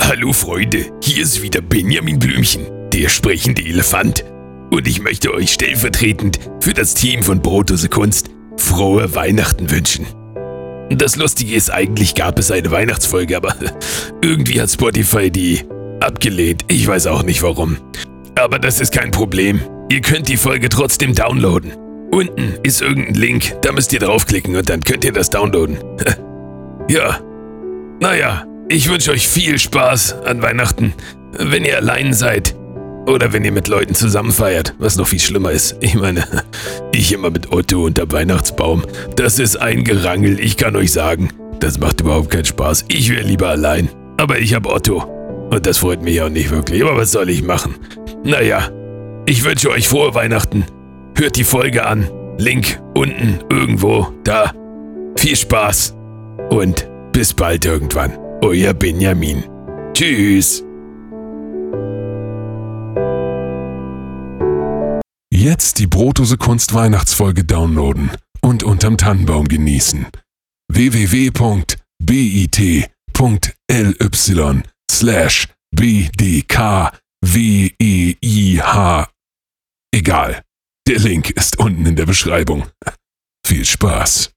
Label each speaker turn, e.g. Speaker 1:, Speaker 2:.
Speaker 1: Hallo Freunde, hier ist wieder Benjamin Blümchen, der sprechende Elefant. Und ich möchte euch stellvertretend für das Team von Brotose Kunst frohe Weihnachten wünschen. Das Lustige ist, eigentlich gab es eine Weihnachtsfolge, aber irgendwie hat Spotify die abgelehnt. Ich weiß auch nicht warum. Aber das ist kein Problem. Ihr könnt die Folge trotzdem downloaden. Unten ist irgendein Link, da müsst ihr draufklicken und dann könnt ihr das downloaden. ja. Naja, ich wünsche euch viel Spaß an Weihnachten, wenn ihr allein seid. Oder wenn ihr mit Leuten zusammen feiert, was noch viel schlimmer ist. Ich meine, ich immer mit Otto unter Weihnachtsbaum. Das ist ein Gerangel, ich kann euch sagen. Das macht überhaupt keinen Spaß. Ich wäre lieber allein. Aber ich habe Otto. Und das freut mich auch nicht wirklich. Aber was soll ich machen? Naja, ich wünsche euch frohe Weihnachten. Hört die Folge an. Link unten irgendwo da. Viel Spaß. Und bis bald irgendwann. Euer Benjamin. Tschüss.
Speaker 2: Jetzt die Brotose Kunst Weihnachtsfolge downloaden und unterm Tannenbaum genießen. www.bit.ly slash bdkweih Egal. Der Link ist unten in der Beschreibung. Viel Spaß.